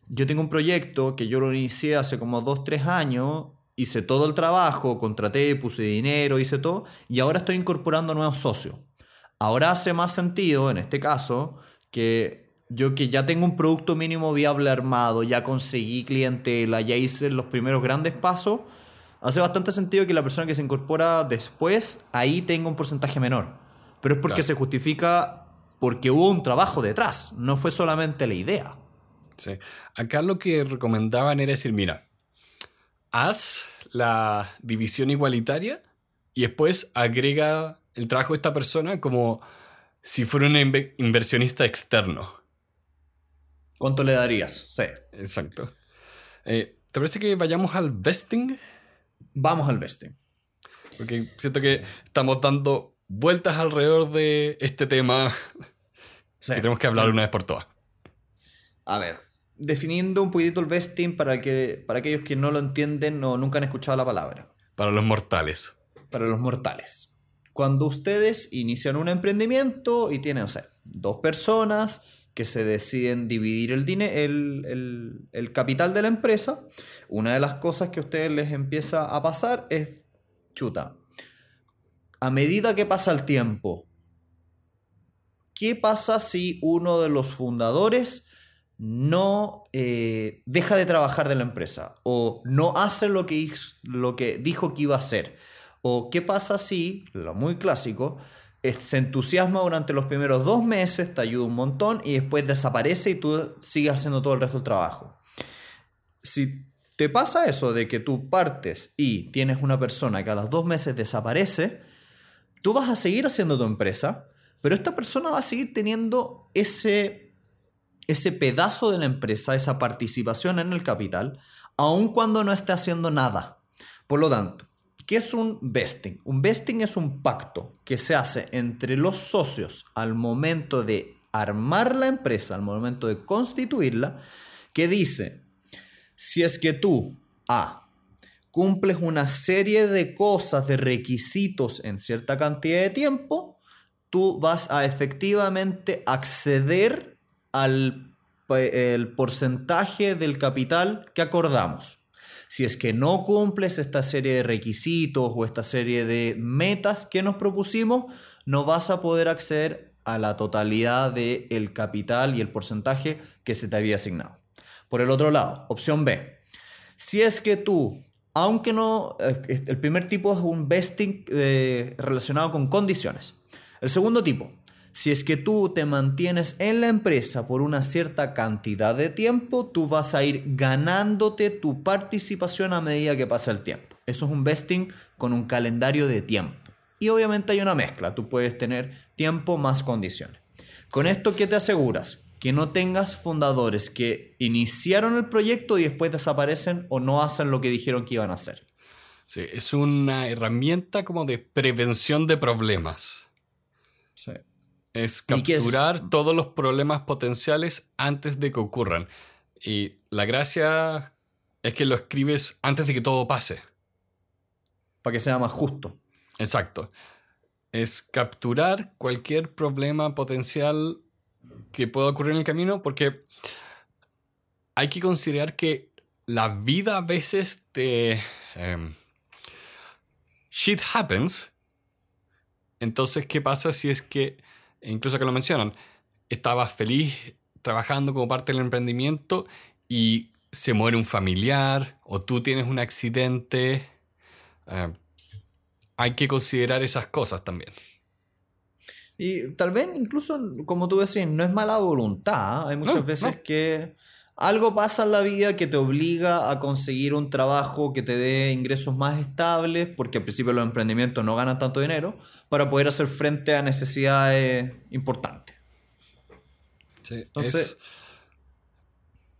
yo tengo un proyecto que yo lo inicié hace como 2, 3 años, hice todo el trabajo, contraté, puse dinero, hice todo, y ahora estoy incorporando nuevos socios. Ahora hace más sentido, en este caso, que yo que ya tengo un producto mínimo viable armado, ya conseguí clientela, ya hice los primeros grandes pasos, hace bastante sentido que la persona que se incorpora después ahí tenga un porcentaje menor. Pero es porque se justifica porque hubo un trabajo detrás, no fue solamente la idea. Sí. Acá lo que recomendaban era decir, mira, haz la división igualitaria y después agrega el trabajo de esta persona como si fuera un inversionista externo. ¿Cuánto le darías? Sí. Exacto. Eh, ¿Te parece que vayamos al vesting? vamos al vesting. Porque siento que estamos dando vueltas alrededor de este tema que tenemos que hablar una vez por todas. A ver, definiendo un poquito el vesting para, que, para aquellos que no lo entienden o nunca han escuchado la palabra. Para los mortales. Para los mortales. Cuando ustedes inician un emprendimiento y tienen, o sea, dos personas que se deciden dividir el, el, el, capital de la empresa, una de las cosas que a ustedes les empieza a pasar es, chuta, a medida que pasa el tiempo, ¿qué pasa si uno de los fundadores no eh, deja de trabajar de la empresa o no hace lo que, lo que dijo que iba a hacer? ¿O qué pasa si, lo muy clásico, se entusiasma durante los primeros dos meses, te ayuda un montón y después desaparece y tú sigues haciendo todo el resto del trabajo. Si te pasa eso de que tú partes y tienes una persona que a los dos meses desaparece, tú vas a seguir haciendo tu empresa, pero esta persona va a seguir teniendo ese, ese pedazo de la empresa, esa participación en el capital, aun cuando no esté haciendo nada. Por lo tanto, ¿qué es un vesting? Un vesting es un pacto que se hace entre los socios al momento de armar la empresa, al momento de constituirla, que dice, si es que tú, A, cumples una serie de cosas, de requisitos en cierta cantidad de tiempo, tú vas a efectivamente acceder al el porcentaje del capital que acordamos. Si es que no cumples esta serie de requisitos o esta serie de metas que nos propusimos, no vas a poder acceder a la totalidad del capital y el porcentaje que se te había asignado. Por el otro lado, opción B. Si es que tú aunque no, eh, el primer tipo es un vesting eh, relacionado con condiciones. El segundo tipo, si es que tú te mantienes en la empresa por una cierta cantidad de tiempo, tú vas a ir ganándote tu participación a medida que pasa el tiempo. Eso es un vesting con un calendario de tiempo. Y obviamente hay una mezcla, tú puedes tener tiempo más condiciones. Con esto, ¿qué te aseguras? Que no tengas fundadores que iniciaron el proyecto y después desaparecen o no hacen lo que dijeron que iban a hacer. Sí, es una herramienta como de prevención de problemas. Sí. Es capturar todos los problemas potenciales antes de que ocurran. Y la gracia es que lo escribes antes de que todo pase. Para que sea más justo. Exacto. Es capturar cualquier problema potencial que pueda ocurrir en el camino porque hay que considerar que la vida a veces te... Em, shit happens. Entonces, ¿qué pasa si es que, incluso que lo mencionan, estabas feliz trabajando como parte del emprendimiento y se muere un familiar o tú tienes un accidente? Em, hay que considerar esas cosas también. Y tal vez incluso, como tú decís, no es mala voluntad. Hay muchas veces que algo pasa en la vida que te obliga a conseguir un trabajo que te dé ingresos más estables, porque al principio los emprendimientos no ganan tanto dinero, para poder hacer frente a necesidades importantes. Sí, Entonces,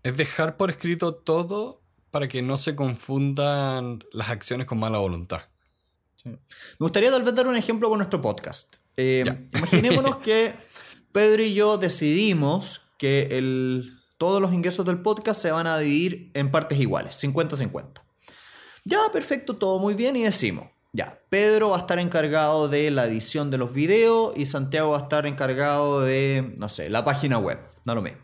es, dejar por escrito todo para que no se confundan las acciones con mala voluntad. Me gustaría tal vez dar un ejemplo con nuestro podcast. Eh, imaginémonos que Pedro y yo decidimos que el, todos los ingresos del podcast se van a dividir en partes iguales, 50-50. Ya, perfecto, todo muy bien y decimos, ya, Pedro va a estar encargado de la edición de los videos y Santiago va a estar encargado de, no sé, la página web, no lo mismo.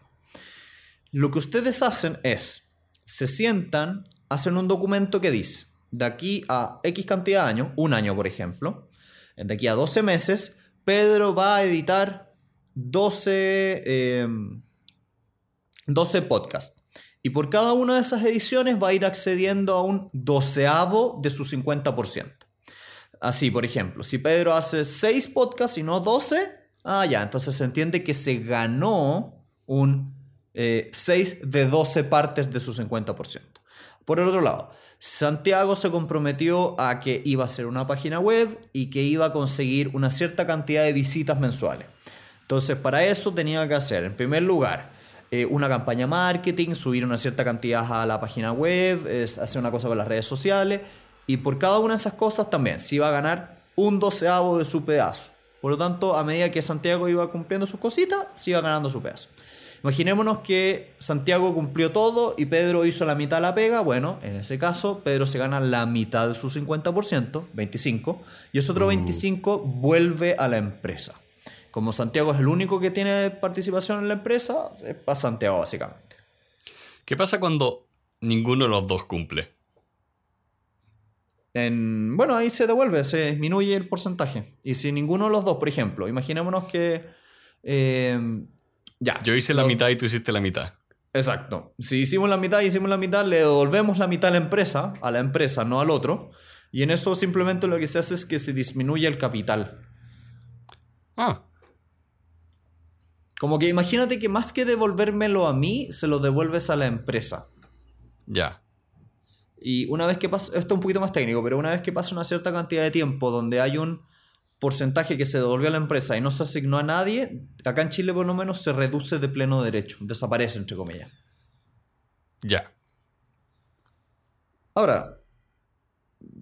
Lo que ustedes hacen es, se sientan, hacen un documento que dice, de aquí a X cantidad de años, un año por ejemplo, de aquí a 12 meses, Pedro va a editar 12, 12 em, podcasts. Y por cada una de esas ediciones va a ir accediendo a un doceavo de su 50%. Así, por ejemplo, si Pedro hace 6 podcasts y no 12, ah, ya, entonces se entiende que se ganó un 6 eh, de 12 partes de su 50%. Por el otro lado, Santiago se comprometió a que iba a hacer una página web y que iba a conseguir una cierta cantidad de visitas mensuales. Entonces, para eso tenía que hacer, en primer lugar, eh, una campaña marketing, subir una cierta cantidad a la página web, hacer una cosa con las redes sociales. Y por cada una de esas cosas también se iba a ganar un doceavo de su pedazo. Por lo tanto, a medida que Santiago iba cumpliendo sus cositas, se iba ganando su pedazo. Imaginémonos que Santiago cumplió todo y Pedro hizo la mitad de la pega. Bueno, en ese caso, Pedro se gana la mitad de su 50%, 25, y ese otro 25 uh. vuelve a la empresa. Como Santiago es el único que tiene participación en la empresa, es para Santiago básicamente. ¿Qué pasa cuando ninguno de los dos cumple? bueno, ahí se devuelve, se disminuye el porcentaje. Y si ninguno de los dos, por ejemplo, imaginémonos que eh, yo hice la mitad y tú hiciste la mitad. Exacto. Si hicimos la mitad y hicimos la mitad, le devolvemos la mitad a la empresa, a la empresa, no al otro. Y en eso simplemente lo que se hace es que se disminuye el capital. Ah. Como que imagínate que más que devolvérmelo a mí, se lo devuelves a la empresa. Ya. Y una vez que pasa, esto es un poquito más técnico, pero una vez que pasa una cierta cantidad de tiempo donde hay un porcentaje que se devolvió a la empresa y no se asignó a nadie, acá en Chile por lo menos se reduce de pleno derecho, desaparece entre comillas. Ya. Ahora,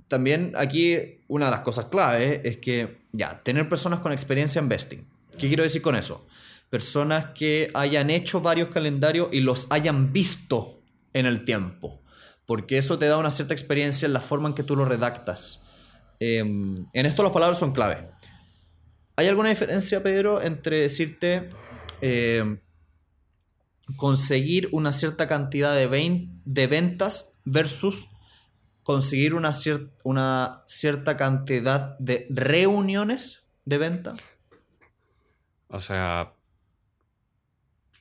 también aquí una de las cosas clave es que, ya, tener personas con experiencia en vesting. ¿Qué quiero decir con eso? Personas que hayan hecho varios calendarios y los hayan visto en el tiempo. Porque eso te da una cierta experiencia en la forma en que tú lo redactas. Em, en esto las palabras son clave. ¿Hay alguna diferencia, Pedro, entre decirte em, conseguir una cierta cantidad de, de ventas versus conseguir una, una cierta cantidad de reuniones de venta? O sea,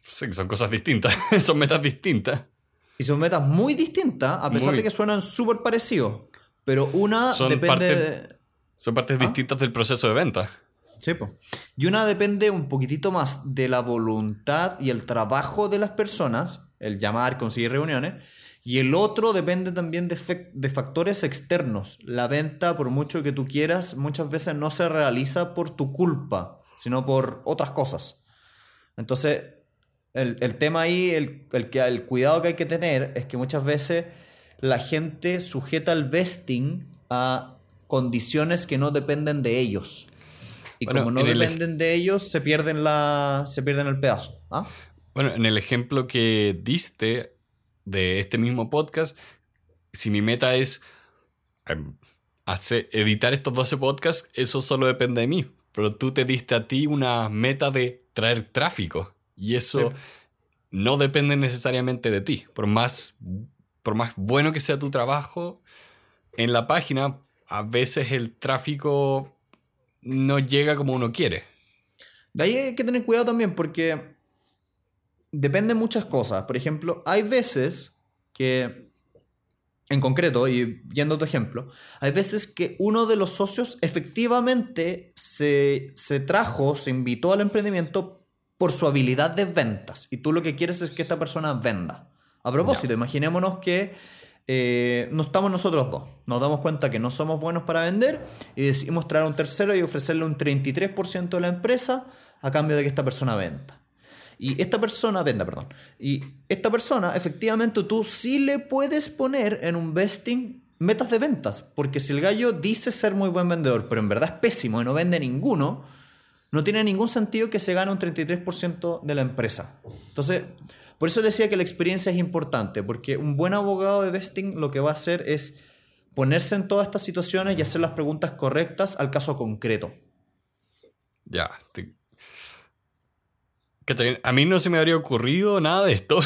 sí, son cosas distintas, son metas distintas. Y son metas muy distintas, a pesar de que suenan súper parecidos. Pero una depende de... Son partes ¿Ah? distintas del proceso de venta. Sí, pues. Y una depende un poquitito más de la voluntad y el trabajo de las personas, el llamar, conseguir reuniones, y el otro depende también de, factores externos. La venta, por mucho que tú quieras, muchas veces no se realiza por tu culpa, sino por otras cosas. Entonces, el, tema ahí, el cuidado que hay que tener es que muchas veces la gente sujeta el vesting a condiciones que no dependen de ellos. Y como no dependen de ellos, se pierden, la, se pierden el pedazo. ¿ah? Bueno, en el ejemplo que diste, de este mismo podcast, si mi meta es em, hacer, editar estos 12 podcasts, eso solo depende de mí. Pero tú te diste a ti una meta de traer tráfico. Y eso no depende necesariamente de ti. Por más, por más bueno que sea tu trabajo en la página, a veces el tráfico no llega como uno quiere. De ahí hay que tener cuidado también porque depende muchas cosas. Por ejemplo, hay veces que, en concreto, y yendo a tu ejemplo, hay veces que uno de los socios efectivamente se, trajo, se invitó al emprendimiento por su habilidad de ventas. Y tú lo que quieres es que esta persona venda. A propósito, imaginémonos que eh, no estamos nosotros dos. Nos damos cuenta que no somos buenos para vender y decidimos traer a un tercero y ofrecerle un 33% de la empresa a cambio de que esta persona venda. Y esta persona, venda, perdón. Y esta persona, efectivamente, tú sí le puedes poner en un vesting metas de ventas. Porque si el gallo dice ser muy buen vendedor, pero en verdad es pésimo y no vende ninguno, no tiene ningún sentido que se gane un 33% de la empresa. Entonces, por eso decía que la experiencia es importante, porque un buen abogado de vesting lo que va a hacer es ponerse en todas estas situaciones y hacer las preguntas correctas al caso concreto. Ya, a mí no se me habría ocurrido nada de esto.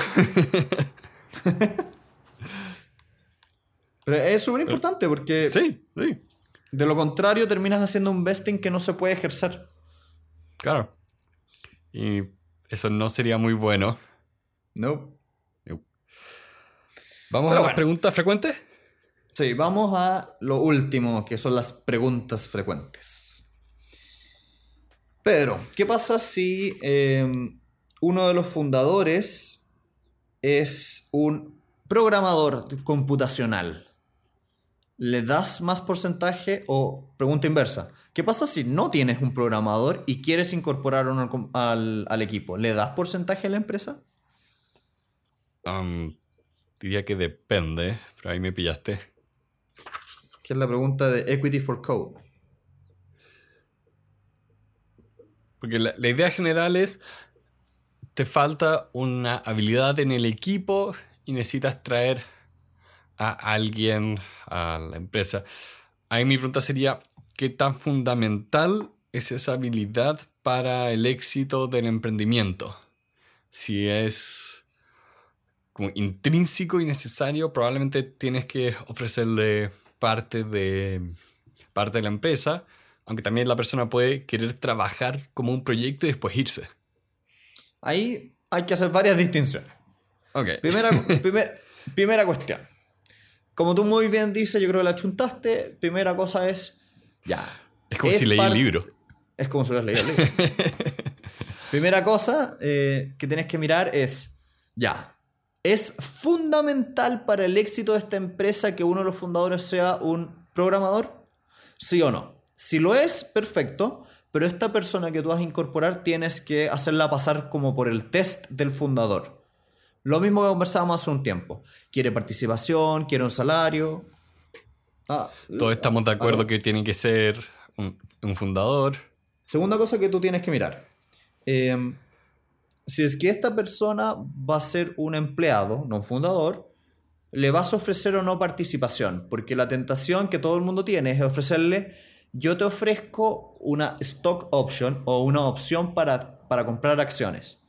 Pero es súper importante porque. Sí, sí. De lo contrario, terminas haciendo un vesting que no se puede ejercer. Claro. Y eso no sería muy bueno. No. ¿Vamos a las preguntas frecuentes? Sí, vamos a lo último, que son las preguntas frecuentes. Pedro, ¿qué pasa si em, uno de los fundadores es un programador computacional? ¿Le das más porcentaje o pregunta inversa? ¿Qué pasa si no tienes un programador y quieres incorporar uno al, equipo? ¿Le das porcentaje a la empresa? Diría que depende, pero ahí me pillaste. ¿Qué es la pregunta de Equity for Code? Porque la, idea general es, te falta una habilidad en el equipo y necesitas traer a alguien a la empresa. Ahí mi pregunta sería, ¿qué tan fundamental es esa habilidad para el éxito del emprendimiento? Si es como intrínseco y necesario, probablemente tienes que ofrecerle parte de, parte de la empresa aunque también la persona puede querer trabajar como un proyecto y después irse. Ahí hay que hacer varias distinciones. Ok. Primera, primera cuestión. Como tú muy bien dices, yo creo que la chuntaste. Primera cosa es, ya. Es como si leí el libro. Es como si hubieras leído el libro. primera cosa eh, que tienes que mirar es, ya, ¿es fundamental para el éxito de esta empresa que uno de los fundadores sea un programador? ¿Sí o no? Si lo es, perfecto, pero esta persona que tú vas a incorporar tienes que hacerla pasar como por el test del fundador. Lo mismo que conversábamos hace un tiempo. Quiere participación, quiere un salario. Ah, Todos estamos de acuerdo que tiene que ser un, fundador. Segunda cosa que tú tienes que mirar. Em, si es que esta persona va a ser un empleado, no un fundador, le vas a ofrecer o no participación, porque la tentación que todo el mundo tiene es ofrecerle, yo te ofrezco una stock option o una opción para, para comprar acciones.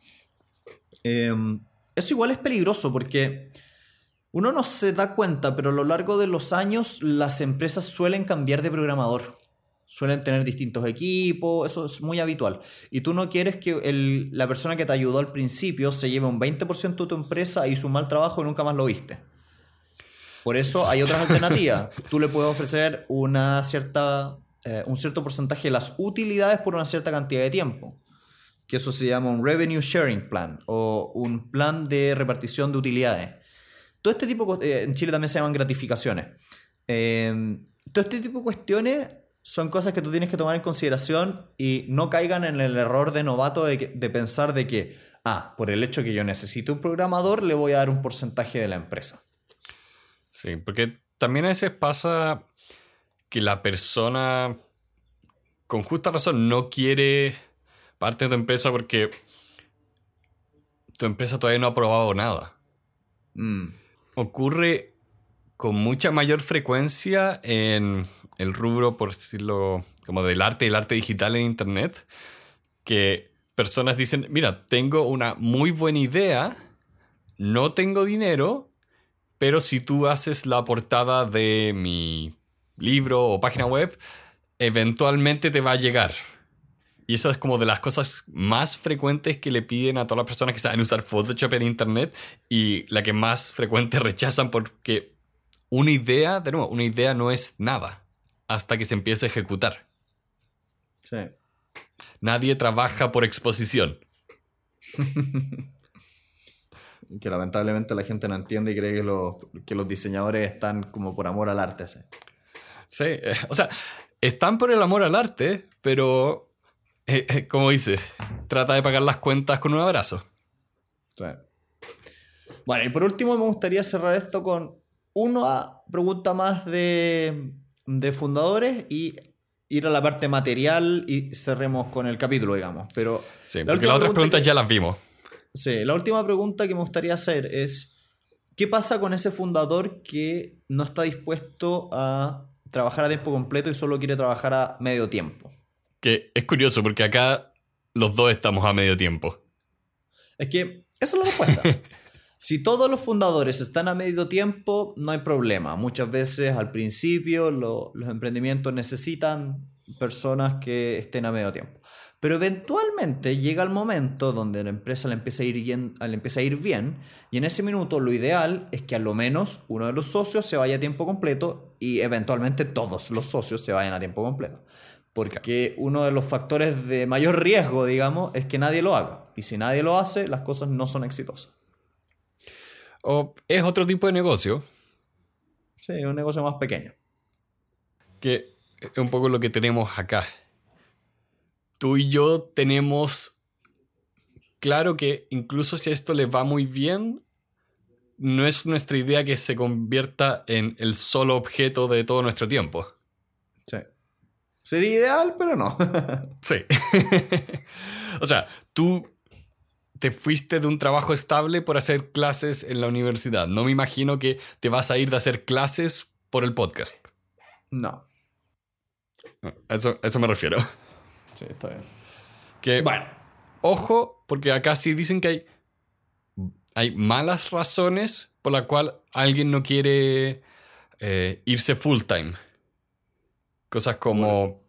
Em, eso igual es peligroso porque uno no se da cuenta, pero a lo largo de los años las empresas suelen cambiar de programador. Suelen tener distintos equipos, eso es muy habitual. Y tú no quieres que la persona que te ayudó al principio se lleve un 20% de tu empresa y su mal trabajo y nunca más lo viste. Por eso hay otras alternativas. Tú le puedes ofrecer una cierta, eh, un cierto porcentaje de las utilidades por una cierta cantidad de tiempo. Que eso se llama un revenue sharing plan o un plan de repartición de utilidades. Todo este tipo, eh, en Chile también se llaman gratificaciones. Eh, todo este tipo de cuestiones son cosas que tú tienes que tomar en consideración y no caigan en el error de novato de, de pensar de que, ah, por el hecho que yo necesito un programador, le voy a dar un porcentaje de la empresa. Sí, porque también a veces pasa que la persona con justa razón no quiere parte de tu empresa porque tu empresa todavía no ha probado nada. Mm ocurre con mucha mayor frecuencia en el rubro, por decirlo, como del arte, el arte digital en Internet, que personas dicen, mira, tengo una muy buena idea, no tengo dinero, pero si tú haces la portada de mi libro o página web, eventualmente te va a llegar. Y eso es como de las cosas más frecuentes que le piden a todas las personas que saben usar Photoshop en Internet y la que más frecuente rechazan porque una idea, de nuevo, una idea no es nada hasta que se empiece a ejecutar. Sí. Nadie trabaja por exposición. que lamentablemente la gente no entiende y cree que los, que los diseñadores están como por amor al arte. Sí. sí, eh, o sea, están por el amor al arte, pero eh, eh, como dice, trata de pagar las cuentas con un abrazo. Bueno, y por último me gustaría cerrar esto con una pregunta más de, fundadores y ir a la parte material y cerremos con el capítulo, digamos. Pero sí, porque las otras preguntas ya las vimos. Sí, la última pregunta que me gustaría hacer es, ¿qué pasa con ese fundador que no está dispuesto a trabajar a tiempo completo y solo quiere trabajar a medio tiempo? Que es curioso porque acá los dos estamos a medio tiempo. Es que esa es la respuesta. si todos los fundadores están a medio tiempo, no hay problema. Muchas veces al principio los emprendimientos necesitan personas que estén a medio tiempo. Pero eventualmente llega el momento donde la empresa le empieza a ir bien, le empieza a ir bien y en ese minuto lo ideal es que a lo menos uno de los socios se vaya a tiempo completo y eventualmente todos los socios se vayan a tiempo completo. Porque uno de los factores de mayor riesgo, digamos, es que nadie lo haga. Y si nadie lo hace, las cosas no son exitosas. O es otro tipo de negocio. Sí, un negocio más pequeño. Que es un poco lo que tenemos acá. Tú y yo tenemos claro que incluso si esto le va muy bien, no es nuestra idea que se convierta en el solo objeto de todo nuestro tiempo. Sería ideal, pero no. sí. o sea, tú te fuiste de un trabajo estable por hacer clases en la universidad. No me imagino que te vas a ir de hacer clases por el podcast. No. Eso, eso me refiero. Sí, está bien. Que, bueno, ojo, porque acá sí dicen que hay, hay malas razones por la cual alguien no quiere eh, irse full time. Cosas como...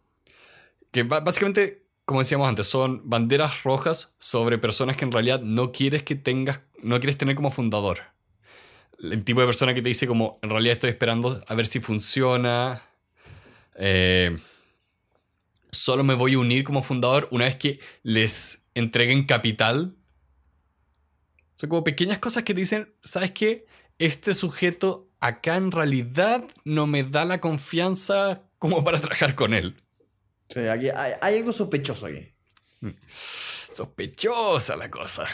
Que básicamente, como decíamos antes, son banderas rojas sobre personas que en realidad no quieres que tengas, no quieres tener como fundador. El tipo de persona que te dice como, en realidad estoy esperando a ver si funciona. Eh, solo me voy a unir como fundador una vez que les entreguen capital. Son como pequeñas cosas que te dicen, ¿sabes qué? Este sujeto acá en realidad no me da la confianza como para trabajar con él. Sí, aquí hay, algo sospechoso aquí. Mm. Sospechosa la cosa.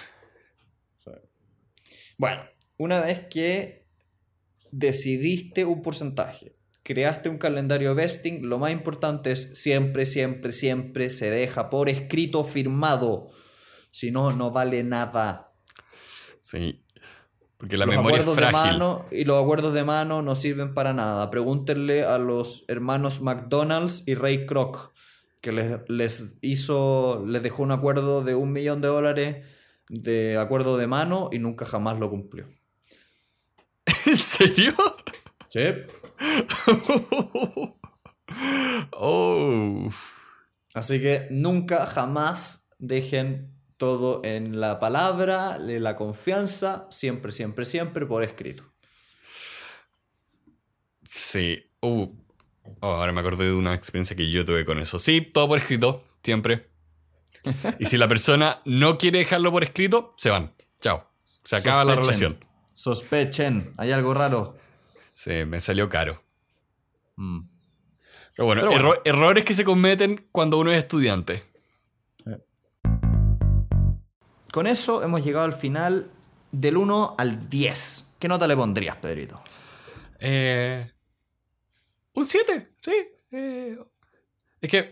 Bueno, una vez que decidiste un porcentaje creaste un calendario vesting, lo más importante es siempre, siempre, siempre se deja por escrito firmado. Si no, no vale nada. Sí. Porque la memoria es frágil. De mano y los acuerdos de mano no sirven para nada. Pregúntenle a los hermanos McDonald's y Ray Kroc, que les, les hizo, les dejó un acuerdo de un millón de dólares de acuerdo de mano y nunca jamás lo cumplió. ¿En serio? Sí. oh. Así que nunca jamás dejen todo en la palabra, la confianza, siempre, siempre, siempre por escrito. Sí. Uh. Oh, ahora me acordé de una experiencia que yo tuve con eso. Sí, todo por escrito, siempre. y si la persona no quiere dejarlo por escrito, se van. Chao. Se acaba la relación. Sospechen, hay algo raro. Sí, me salió caro. Mm. Pero bueno, errores que se cometen cuando uno es estudiante. Con eso hemos llegado al final del 1 al 10. ¿Qué nota le pondrías, Pedrito? Eh, un 7, sí. Eh, es que.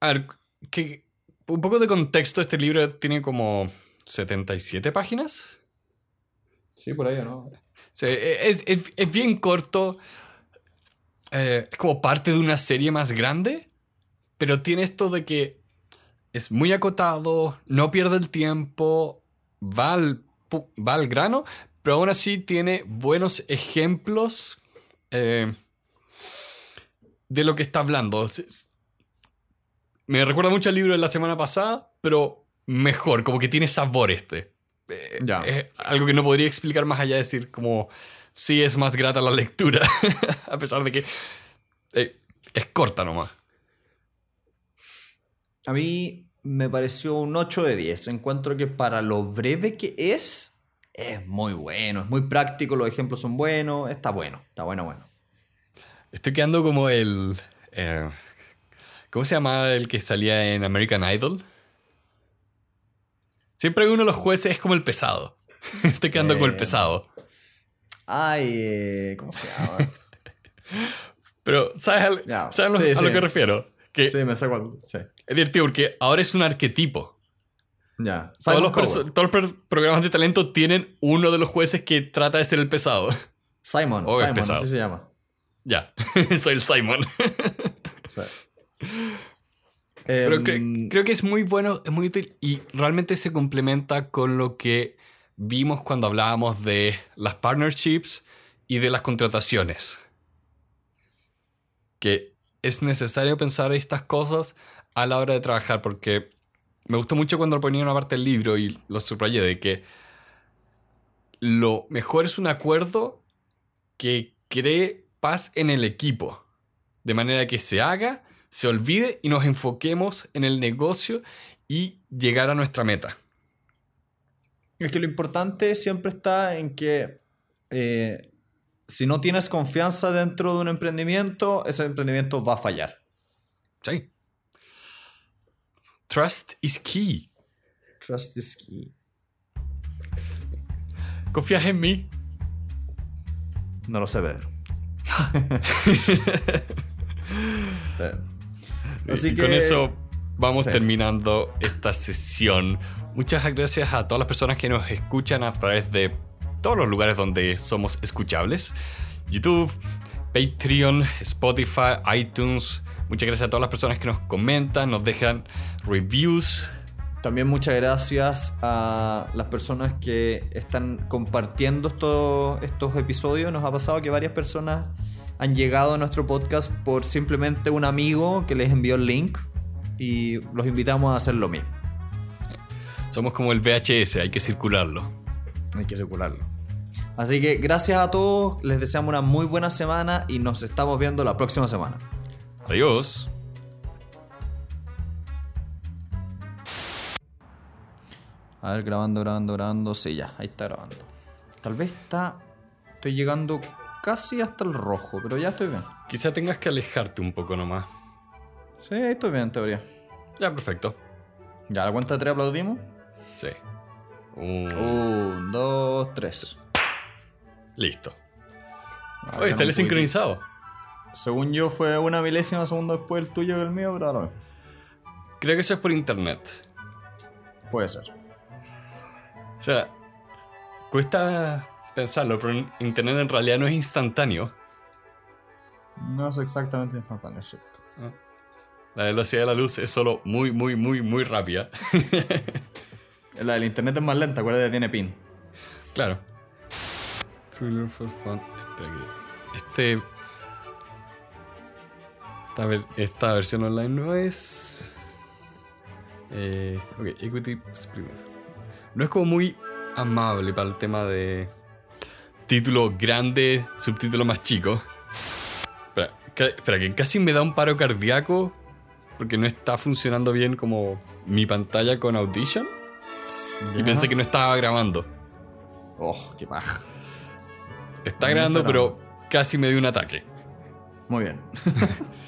A ver, que, un poco de contexto. Este libro tiene como 77 páginas. Sí, por ahí, ¿no? Sí, es, es, bien corto. Eh, es como parte de una serie más grande. Pero tiene esto de que es muy acotado, no pierde el tiempo, va al, va al grano, pero aún así tiene buenos ejemplos eh, de lo que está hablando. Me recuerda mucho al libro de la semana pasada, pero mejor, como que tiene sabor este. Eh, ya. Es algo que no podría explicar más allá de decir como sí es más grata la lectura, a pesar de que eh, es corta nomás. A mí me pareció un 8 de 10. Encuentro que para lo breve que es, es muy bueno, es muy práctico, los ejemplos son buenos, está bueno, está bueno, bueno. Estoy quedando como el... Eh, ¿Cómo se llamaba el que salía en American Idol? Siempre uno de los jueces es como el pesado. Estoy quedando como el eh, pesado. Ay, eh, ¿cómo se llama? Pero, ¿sabes, a, lo, que refiero? sí, me saco. Sí. Es divertido porque ahora es un arquetipo. Ya. Todos los, todos los, programas de talento tienen uno de los jueces que trata de ser el pesado. Simon. Simon, así se llama. Ya, soy el Simon. Pero em, creo que es muy bueno, es muy útil y realmente se complementa con lo que vimos cuando hablábamos de las partnerships y de las contrataciones. Que es necesario pensar estas cosas a la hora de trabajar, porque me gustó mucho cuando ponía una parte del libro y lo subrayé de que lo mejor es un acuerdo que cree paz en el equipo, de manera que se haga, se olvide y nos enfoquemos en el negocio y llegar a nuestra meta. Es que lo importante siempre está en que eh, si no tienes confianza dentro de un emprendimiento, ese emprendimiento va a fallar. Sí. Trust is key. Trust is key. ¿Confías en mí? No lo sé ver. Así que... con eso vamos terminando esta sesión. Muchas gracias a todas las personas que nos escuchan a través de todos los lugares donde somos escuchables. YouTube, Patreon, Spotify, iTunes. Muchas gracias a todas las personas que nos comentan, nos dejan reviews. También muchas gracias a las personas que están compartiendo estos episodios. Nos ha pasado que varias personas han llegado a nuestro podcast por simplemente un amigo que les envió el link y los invitamos a hacer lo mismo. Somos como el VHS, hay que circularlo. Hay que circularlo. Así que gracias a todos, les deseamos una muy buena semana y nos estamos viendo la próxima semana. Adiós. A ver, grabando, grabando, grabando. Sí, ya, ahí está grabando. Tal vez está. Estoy llegando casi hasta el rojo, pero ya estoy bien. Quizá tengas que alejarte un poco nomás. Sí, ahí estoy bien en teoría. Ya, perfecto. ¿Ya la cuenta de tres aplaudimos? Sí. Un, dos, tres. Listo. Oye, sale sincronizado. según yo fue una milésima segundo después el tuyo que el mío, pero ahora Creo que eso es por internet. Puede ser. O sea, cuesta pensarlo, pero internet en realidad no es instantáneo. No es exactamente instantáneo, es cierto. Ah. La velocidad de la luz es solo muy, muy, muy, muy rápida. la del internet es más lenta, acuérdate, tiene pin. Claro. Thriller for fun. Espera que. Este. Esta, esta versión online no es. Eh, ok, Equity No es como muy amable para el tema de título grande, subtítulo más chico. Espera, que casi me da un paro cardíaco porque no está funcionando bien como mi pantalla con Audition. Y pensé que no estaba grabando. Oh, qué paja. Está grabando, pero casi me dio un ataque. Muy bien.